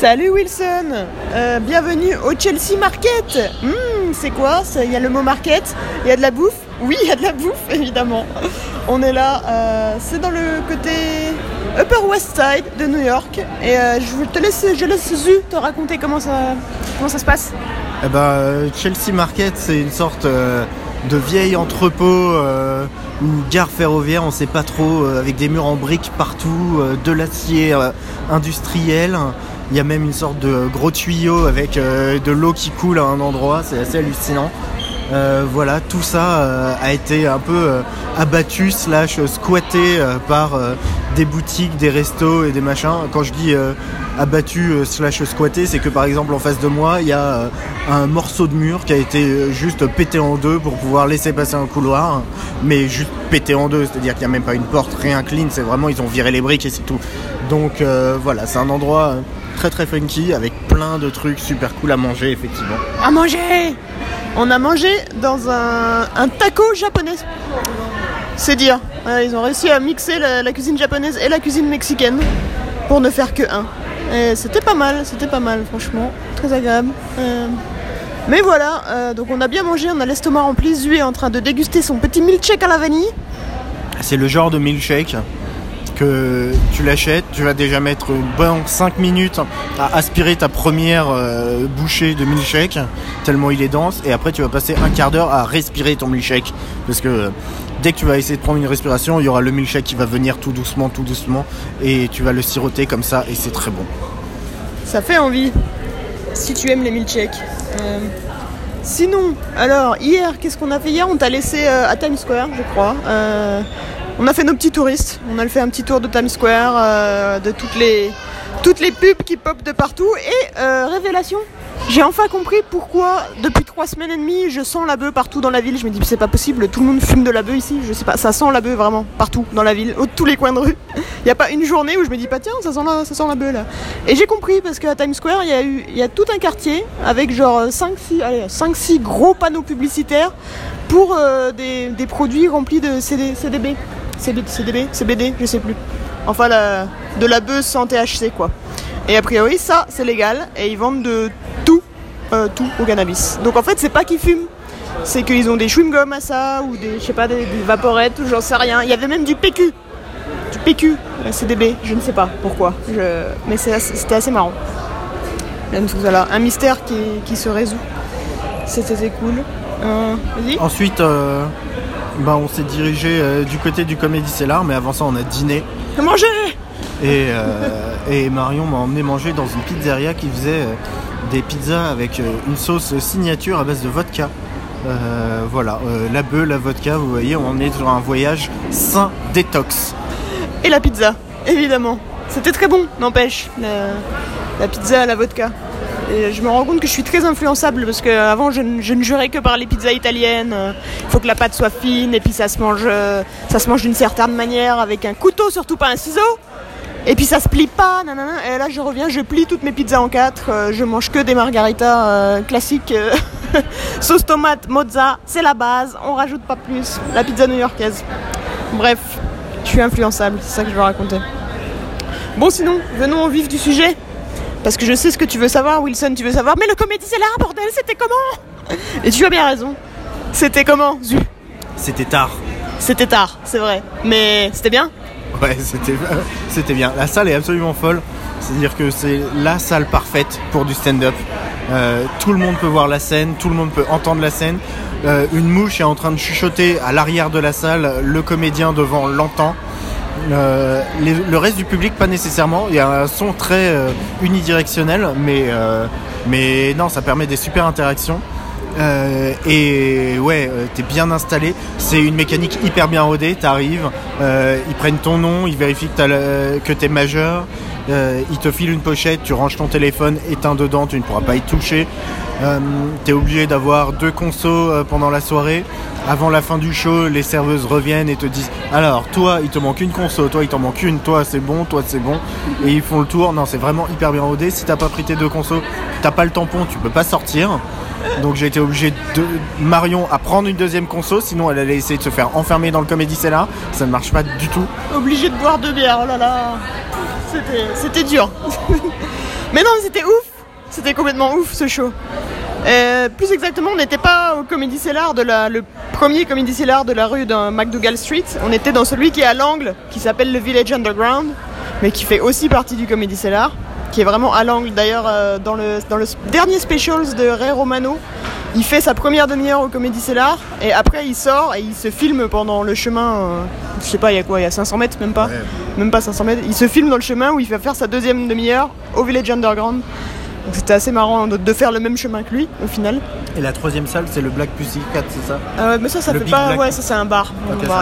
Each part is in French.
Salut Wilson, Euh, bienvenue au Chelsea Market. Hmm, c'est quoi Il y a le mot market, il y a de la bouffe? Oui, il y a de la bouffe, évidemment. On est là, euh, c'est dans le côté Upper West Side de New York. Et euh, je te laisse, je laisse Zu te raconter comment ça, se passe. Eh ben, Chelsea Market, c'est une sorte de vieil entrepôt ou gare ferroviaire, on sait pas trop, avec des murs en briques partout, de l'acier industriel. Il y a même une sorte de gros tuyau avec euh, de l'eau qui coule à un endroit, c'est assez hallucinant. Euh, voilà, tout ça euh, a été un peu abattu slash squatté par des boutiques, des restos et des machins. Quand je dis abattu slash squatté, c'est que par exemple en face de moi, il y a un morceau de mur qui a été juste pété en deux pour pouvoir laisser passer un couloir, mais juste pété en deux, c'est-à-dire qu'il n'y a même pas une porte, rien clean, c'est vraiment ils ont viré les briques et c'est tout. Donc voilà, c'est un endroit très très funky avec plein de trucs super cool à manger effectivement. À manger On a mangé dans un, un taco japonais. C'est dire. Ils ont réussi à mixer la, la cuisine japonaise et la cuisine mexicaine pour ne faire que un. Et c'était pas mal, c'était pas mal, franchement. Très agréable. Euh, Mais voilà, euh, donc on a bien mangé, on a l'estomac rempli. Zu est en train de déguster son petit milkshake à la vanille. C'est le genre de milkshake que tu l'achètes, tu vas déjà mettre bon 5 minutes à aspirer ta première euh, bouchée de milkshake, tellement il est dense, et après tu vas passer un quart d'heure à respirer ton milkshake. Parce que euh, dès que tu vas essayer de prendre une respiration, il y aura le milkshake qui va venir tout doucement, tout doucement, et tu vas le siroter comme ça, et c'est très bon. Ça fait envie, si tu aimes les milkshakes. Euh, Sinon, alors hier, qu'est-ce qu'on a fait? Hier On t'a laissé à Times Square, je crois. On a fait nos petits touristes. On a fait un petit tour de Times Square, euh, de toutes les, toutes pubs qui popent de partout. Et euh, révélation, j'ai enfin compris pourquoi depuis trois semaines et demie je sens la bœuf partout dans la ville. Je me dis c'est pas possible, tout le monde fume de la bœuf ici. Je sais pas, ça sent la bœuf vraiment partout dans la ville, tous les coins de rue. Il n'y a pas une journée où je me dis pas tiens ça sent la, ça sent la bœuf là. Et j'ai compris parce qu'à Times Square il y a eu il y a tout un quartier avec genre 5-6 allez 5-6 gros panneaux publicitaires pour euh, des, des produits remplis de CD, CDB. CDB, CBD, je sais plus. Enfin de la bœuf sans THC quoi. Et a priori ça c'est légal et ils vendent de tout, euh, tout au cannabis. Donc en fait c'est pas qu'ils fument, c'est qu'ils ont des chewing-gums à ça ou des je sais pas des, vaporettes ou j'en sais rien. Il y avait même du PQ, du PQ, euh, CDB, je ne sais pas pourquoi, mais c'était assez marrant. Même tout ça là, un mystère qui, se résout. C'était cool. Euh. Ensuite, bah, on s'est dirigé euh, du côté du Comedy Cellar, mais avant ça, on a dîné. Manger Et, euh, et Marion m'a emmené manger dans une pizzeria qui faisait euh, des pizzas avec euh, une sauce signature à base de vodka. Voilà, la bœuf, la vodka, vous voyez, on est sur un voyage sain détox. Et la pizza, évidemment. C'était très bon, n'empêche, la, la pizza à la vodka. Je me rends compte que je suis très influençable parce qu'avant je, je ne jurais que par les pizzas italiennes. Il faut que la pâte soit fine et puis ça se mange, euh, ça se mange d'une certaine manière avec un couteau, surtout pas un ciseau. Et puis ça se plie pas, nanana. Et là je reviens, je plie toutes mes pizzas en quatre. euh, je mange que des margaritas euh, classiques, sauce tomate, mozza, c'est la base. On rajoute pas plus. La pizza new-yorkaise. Bref, je suis influençable, c'est ça que je veux raconter. Bon sinon, venons au vif du sujet. Parce que je sais ce que tu veux savoir, Wilson, tu veux savoir. Mais le comédie c'est là, bordel, c'était comment Et tu as bien raison. C'était comment, Zu C'était tard. C'était tard, c'est vrai. Mais c'était bien Ouais, c'était c'était bien. La salle est absolument folle. C'est-à-dire que c'est la salle parfaite pour du stand-up. Euh, tout le monde peut voir la scène, tout le monde peut entendre la scène. Euh, une mouche est en train de chuchoter à l'arrière de la salle, le comédien devant l'entend. Euh, le reste du public, pas nécessairement. Il y a un son très euh, unidirectionnel, mais, euh, mais non, ça permet des super interactions. Et ouais, t'es bien installé. C'est une mécanique hyper bien rodée. T'arrives, ils prennent ton nom, ils vérifient que, t'es majeur. ils te filent une pochette, tu ranges ton téléphone, éteins dedans, tu ne pourras pas y toucher. Euh, t'es obligé d'avoir deux consos euh, pendant la soirée. Avant la fin du show, les serveuses reviennent et te disent Alors, toi, il te manque une conso, toi, il t'en manque une, toi, c'est bon, toi, c'est bon. Et ils font le tour. Non, c'est vraiment hyper bien rodé. Si t'as pas pris tes deux consos, t'as pas le tampon, tu peux pas sortir. Donc j'ai été obligé de Marion à prendre une deuxième conso, sinon elle allait essayer de se faire enfermer dans le comédie. Ça ne marche pas du tout. Obligé de boire deux bières, oh là là. C'était- C'était dur. Mais non, c'était ouf C'était complètement ouf ce show. Plus exactement, on n'était pas au Comedy Cellar de la, le premier Comedy Cellar de la rue de McDougall Street. On était dans celui qui est à l'angle, qui s'appelle le Village Underground, mais qui fait aussi partie du Comedy Cellar, qui est vraiment à l'angle. D'ailleurs, euh, dans, le, dans le dernier Specials de Ray Romano, il fait sa première demi-heure au Comedy Cellar, et après il sort et il se filme pendant le chemin. euh, je sais pas, il y a quoi Il y a 500 mètres, même pas Ouais. Même pas 500 mètres. Il se filme dans le chemin où il va faire sa deuxième demi-heure au Village Underground. Donc c'était assez marrant de, de faire le même chemin que lui au final. Et la troisième salle, c'est le Black Pussy Cat, c'est ça Euh, mais ça, ça Le fait pas. Black. Ouais, ça c'est un bar.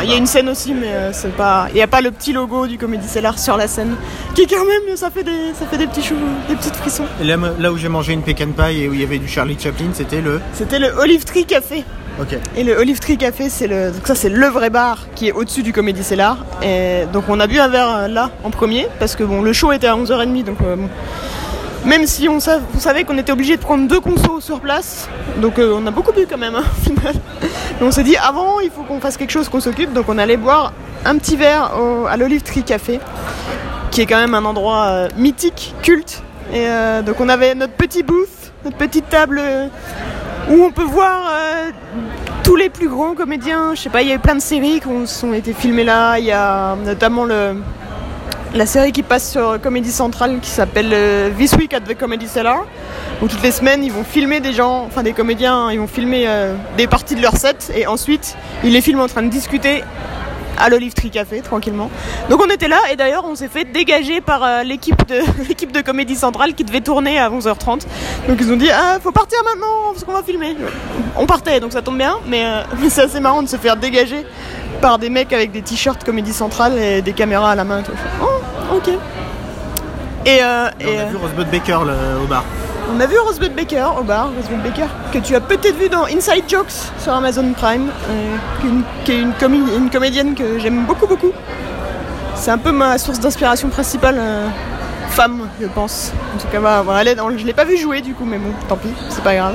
Il y a une scène aussi, mais euh, c'est pas. Il n'y a pas le petit logo du Comedy Cellar sur la scène, qui quand même, ça fait des, ça fait des petits choux, des petites frissons. Et là, là où j'ai mangé une pecan pie et où il y avait du Charlie Chaplin, c'était le. C'était le Olive Tree Café. Ok. Et le Olive Tree Café, c'est le, donc ça c'est le vrai bar qui est au-dessus du Comedy Cellar. Et donc on a bu un verre euh, là en premier parce que bon le show était à 11h30 donc euh, bon. Même si on, sav- on savait qu'on était obligé de prendre deux consos sur place, donc euh, on a beaucoup bu quand même hein, au final. On s'est dit avant il faut qu'on fasse quelque chose, qu'on s'occupe, donc on allait boire un petit verre à l'Olive Tree Café, qui est quand même un endroit euh, mythique, culte. Et euh, donc on avait notre petit booth, notre petite table où on peut voir tous les plus grands comédiens. Je sais pas, il y a eu plein de séries qui ont, été filmées là. Il y a notamment le, la série qui passe sur Comedy Central qui s'appelle euh, This Week at the Comedy Cellar. Où toutes les semaines ils vont filmer des gens, enfin des comédiens, ils vont filmer euh, des parties de leur set et ensuite ils les filment en train de discuter à l'Olive Tree Café tranquillement. Donc on était là et d'ailleurs on s'est fait dégager par euh, l'équipe de de Comédie Centrale qui devait tourner à 11h30. Donc ils ont dit ah faut partir maintenant parce qu'on va filmer. On partait donc ça tombe bien mais, c'est assez marrant de se faire dégager par des mecs avec des t-shirts Comédie Centrale et des caméras à la main. tout. Oh ok. Et, euh, Et et, on a vu Rosebud Baker le- au bar. on a vu Rosebud Baker au bar, Rosebud Baker, que tu as peut-être vu dans Inside Jokes sur Amazon Prime, euh, qui est une, qui est une comi- une comédienne que j'aime beaucoup beaucoup. C'est un peu ma source d'inspiration principale, euh, femme, je pense. En tout cas, bah, voilà, elle est dans- je l'ai pas vu jouer du coup, mais bon, tant pis, c'est pas grave.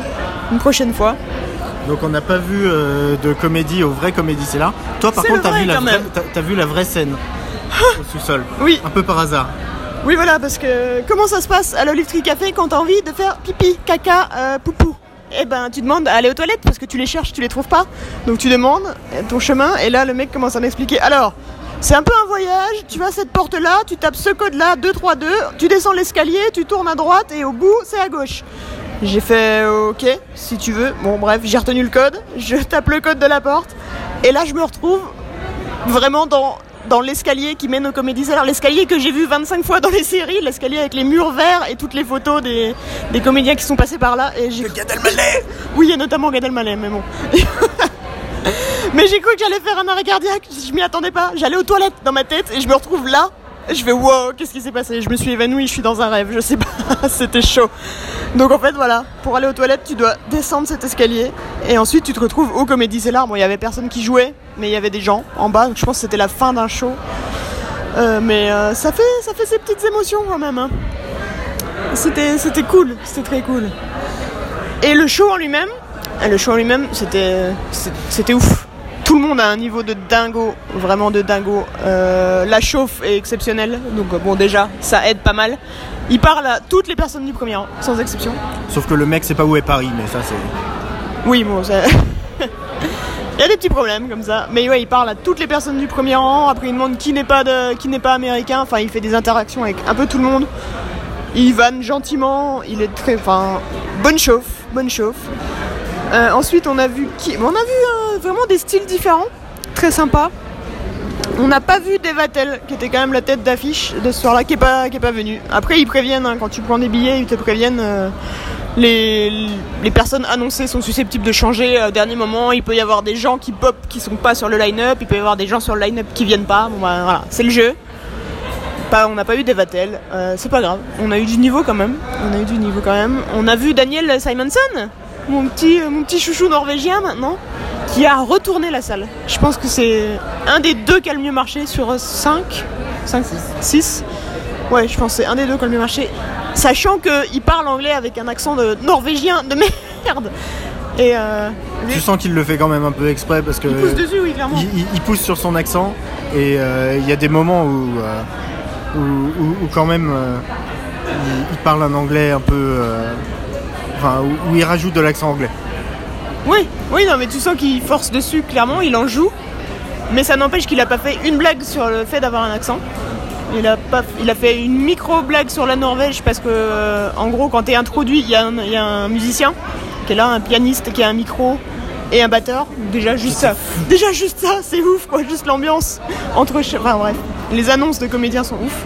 Une prochaine fois. Donc on n'a pas vu de comédie au vrai comédie, c'est là. Toi par contre, vu, la vraie- t'as vu la vraie scène au sous-sol. Oui, Un peu par hasard. oui, voilà, parce que comment ça se passe à l'Olive Tree Café quand t'as envie de faire pipi, caca, euh, poupou? Eh ben, tu demandes à aller aux toilettes parce que tu les cherches, tu les trouves pas. Donc tu demandes euh, ton chemin et là le mec commence à m'expliquer. Alors, c'est un peu un voyage, tu vas à cette porte là, tu tapes ce code là, 232, tu descends l'escalier, tu tournes à droite et au bout c'est à gauche. J'ai fait ok, si tu veux. Bon bref, j'ai retenu le code, je tape le code de la porte et là je me retrouve vraiment dans, dans l'escalier qui mène au comédie alors l'escalier que j'ai vu 25 fois dans les séries, l'escalier avec les murs verts et toutes les photos des, des comédiens qui sont passés par là. Et j'ai... Gad Elmaleh Oui, et notamment Gad Elmaleh, mais bon. mais j'ai cru que j'allais faire un arrêt cardiaque, je m'y attendais pas. J'allais aux toilettes dans ma tête et je me retrouve là. Je fais wow, qu'est-ce qui s'est passé? Je me suis évanouie, je suis dans un rêve, je sais pas, c'était chaud. Donc en fait voilà, pour aller aux toilettes, tu dois descendre cet escalier et ensuite tu te retrouves au Comédie Cellar. Bon, il y avait personne qui jouait, mais il y avait des gens en bas, donc je pense que c'était la fin d'un show. Euh, mais euh, ça fait ça fait ses petites émotions quand même. hein. C'était cool, c'était très cool. Et le show en lui-même, le show en lui-même, c'était c'était ouf. Tout le monde a un niveau de dingo, vraiment de dingo. Euh, la chauffe est exceptionnelle, donc euh, bon déjà, ça aide pas mal. Il parle à toutes les personnes du premier rang, sans exception. Sauf que le mec sait pas où est Paris, mais ça c'est. Oui, bon, ça... il y a des petits problèmes comme ça. Mais ouais, il parle à toutes les personnes du premier rang. Après, il demande qui n'est pas de, qui n'est pas américain. Enfin, il fait des interactions avec un peu tout le monde. Il vanne gentiment. Il est très, enfin, bonne chauffe, bonne chauffe. Euh, ensuite, on a vu qui, on a vu euh, vraiment des styles différents, très sympa. On n'a pas vu Devatel, qui était quand même la tête d'affiche de ce soir-là, qui est pas, qui est pas venu. Après, ils préviennent hein, quand tu prends des billets, ils te préviennent. euh, les, les personnes annoncées sont susceptibles de changer au dernier moment. Il peut y avoir des gens qui pop qui sont pas sur le line-up. Il peut y avoir des gens sur le line-up qui viennent pas. Bon, bah, voilà, c'est le jeu. On n'a pas eu Devatel. Euh, c'est pas grave. On a eu du niveau quand même. On a eu du niveau quand même. On a vu Daniel Simonson, mon petit, euh, mon petit chouchou norvégien maintenant, qui a retourné la salle. Je pense que c'est un des deux qui a le mieux marché sur 5. 5, 6. Ouais, je pense que c'est un des deux qui a le mieux marché. Sachant qu'il parle anglais avec un accent de norvégien de merde. Et euh, Tu sens qu'il le fait quand même un peu exprès parce que. il pousse dessus, oui, clairement. il, il- il pousse sur son accent et euh, il y a des moments où, euh, où, où- où quand même il, il parle un anglais un peu. Enfin, où, il rajoute de l'accent anglais. Oui, oui, non, mais tu sens qu'il force dessus, clairement, il en joue. Mais ça n'empêche qu'il a pas fait une blague sur le fait d'avoir un accent. Il a, fait une micro-blague sur la Norvège parce que, euh, en gros, quand t'es introduit, il y, a un- musicien qui est là, un pianiste qui a un micro et un batteur. Déjà, juste ça. Déjà, juste ça, c'est ouf, quoi. Juste l'ambiance entre. Enfin, bref. Les annonces de comédiens sont ouf.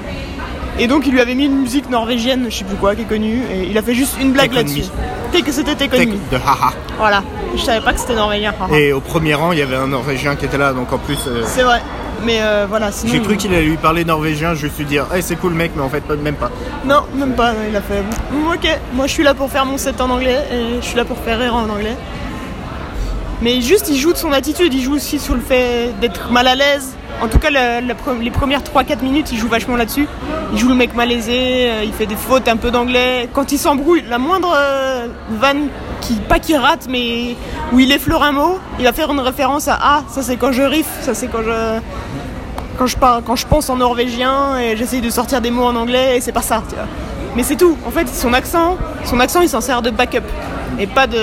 Et donc, il lui avait mis une musique norvégienne, je sais plus quoi, qui est connue. Et il a fait juste une blague là-dessus. Take- C'était Take de haha. Voilà. Je savais pas que c'était norvégien. haha. Et au premier rang, il y avait un Norvégien qui était là, donc en plus. euh, C'est vrai. Mais euh, voilà, sinon. J'ai cru qu'il allait lui parler norvégien, je me suis dit, hey, c'est cool mec, mais en fait, même pas. Non, même pas. Il a fait. Ok, moi je suis là pour faire mon set en anglais et je suis là pour faire rire en anglais. Mais juste, il joue de son attitude. Il joue aussi sur le fait d'être mal à l'aise. En tout cas, les premières 3-4 minutes, il joue vachement là-dessus. Il joue le mec malaisé, euh, il fait des fautes un peu d'anglais. Quand il s'embrouille, la moindre euh, vanne, qui, pas qu'il rate, mais où il effleure un mot, il va faire une référence à Ah, ça c'est quand je riff, ça c'est quand je. Quand je, parle, quand je pense en norvégien et j'essaye de sortir des mots en anglais et c'est pas ça. Mais c'est tout. En fait, son accent, son accent, il s'en sert de backup et pas de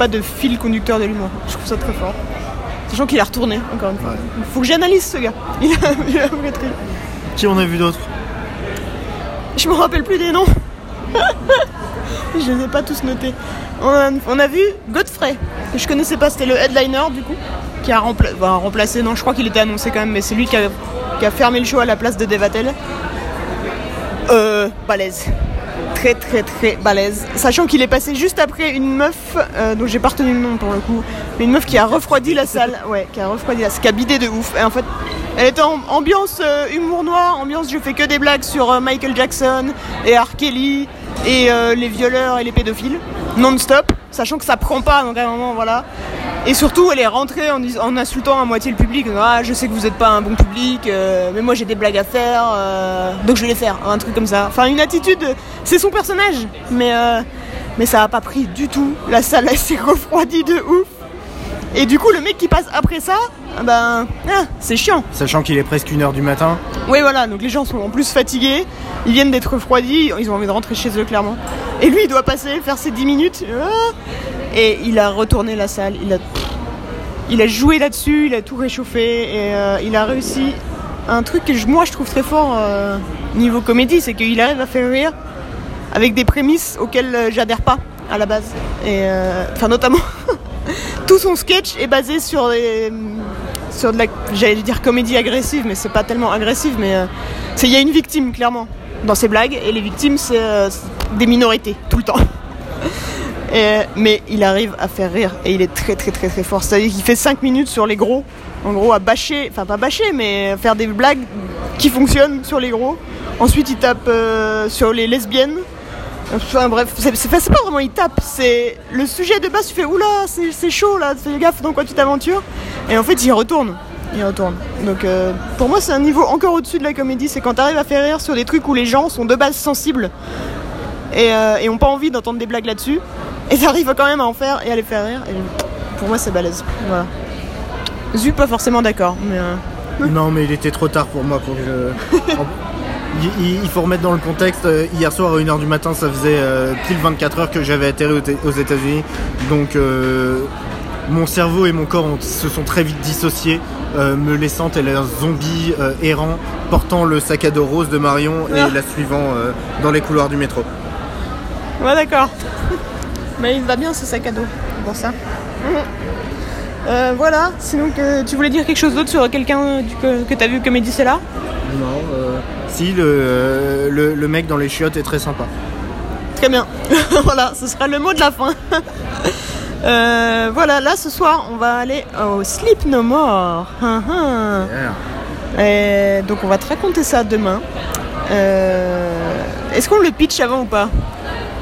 pas de fil conducteur de l'humour. Je trouve ça très fort. Sachant qu'il a retourné encore une fois. Il faut que j'analyse ce gars. Il a, il a. Qui on a vu d'autres Je me rappelle plus des noms. je les ai pas tous notés. On a, on a vu Godfrey, que je connaissais pas, c'était le headliner du coup, qui a rempla- remplacé, non je crois qu'il était annoncé quand même, mais c'est lui qui a, qui a fermé le show à la place de Devatel. Euh, balèze. Très très très balèze. Sachant qu'il est passé juste après une meuf, euh, dont j'ai pas retenu le nom pour le coup, mais une meuf qui a refroidi la salle, ouais, qui a refroidi la salle, qui a bidé de ouf. Et en fait, elle était en ambiance euh, humour noir, ambiance je fais que des blagues sur euh, Michael Jackson et R. Kelly et euh, les violeurs et les pédophiles, non-stop, sachant que ça prend pas, donc à un moment voilà. Et surtout, elle est rentrée en, insultant à moitié le public. Ah, je sais que vous n'êtes pas un bon public, euh, mais moi j'ai des blagues à faire, euh, donc je vais les faire. Un truc comme ça. Enfin, une attitude, c'est son personnage, mais, mais ça a pas pris du tout. La salle, s'est refroidie de ouf. Et du coup, le mec qui passe après ça, ah ben, ah, c'est chiant. Sachant qu'il est presque 1h du matin. Oui, voilà, donc les gens sont en plus fatigués, ils viennent d'être refroidis, ils ont envie de rentrer chez eux clairement. Et lui, il doit passer, faire ses 10 minutes, ah, et il a retourné la salle, il a, il a joué là-dessus, il a tout réchauffé, et euh, il a réussi un truc que moi je trouve très fort euh, niveau comédie, c'est qu'il arrive à faire rire avec des prémices auxquelles euh, j'adhère pas à la base. Et euh, enfin, notamment, tout son sketch est basé sur de la j'allais dire comédie agressive mais c'est pas tellement agressif mais euh, il y a une victime clairement dans ses blagues et les victimes c'est euh, des minorités tout le temps. Et, mais il arrive à faire rire et il est très très très très fort. C'est à dire qu'il fait 5 minutes sur les gros en gros à bâcher enfin pas bâcher mais faire des blagues qui fonctionnent sur les gros. Ensuite il tape euh, sur les lesbiennes Enfin bref, c'est pas vraiment il tape, c'est le sujet de base, tu fais oula, c'est c'est chaud là, fais gaffe dans quoi tu t'aventures. Et en fait, il retourne. Il retourne. Donc euh, pour moi, c'est un niveau encore au-dessus de la comédie, c'est quand t'arrives à faire rire sur des trucs où les gens sont de base sensibles et, euh, et ont pas envie d'entendre des blagues là-dessus. Et t'arrives quand même à en faire et à les faire rire. Et pour moi, c'est balèze. Voilà. Zu, pas forcément d'accord, mais. euh, Non, mais il était trop tard pour moi pour que je. Il, faut remettre dans le contexte. euh, Hier soir à 1h du matin, ça faisait euh, pile 24 heures que j'avais atterri aux, États-Unis. Donc euh, mon cerveau et mon corps ont- se sont très vite dissociés, euh, me laissant tel un zombie euh, errant portant le sac à dos rose de Marion et Ah. la suivant euh, dans les couloirs du métro. Ouais, d'accord. Mais il va bien ce sac à dos, pour ça. Mhm. Euh, voilà, sinon que tu voulais dire quelque chose d'autre sur quelqu'un que, que t'as vu Comédie C'est là? Non, euh, si le, le, le mec dans les chiottes est très sympa. Très bien. voilà, ce sera le mot de la fin. Euh, voilà, là ce soir on va aller au Sleep No More. Hein, hein. Et donc on va te raconter ça demain. Euh, Est-ce qu'on le pitch avant ou pas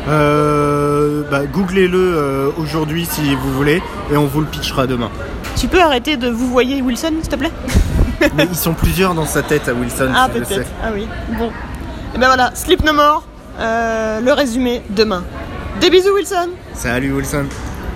Euh, bah, Googlez-le aujourd'hui si vous voulez et on vous le pitchera demain. Tu peux arrêter de vous voyer Wilson s'il te plaît? Mais ils sont plusieurs dans sa tête à Wilson. Ah sais. peut-être. Ah oui. Bon. Et ben voilà, Sleep No More. euh, le résumé demain. Des bisous Wilson Salut Wilson.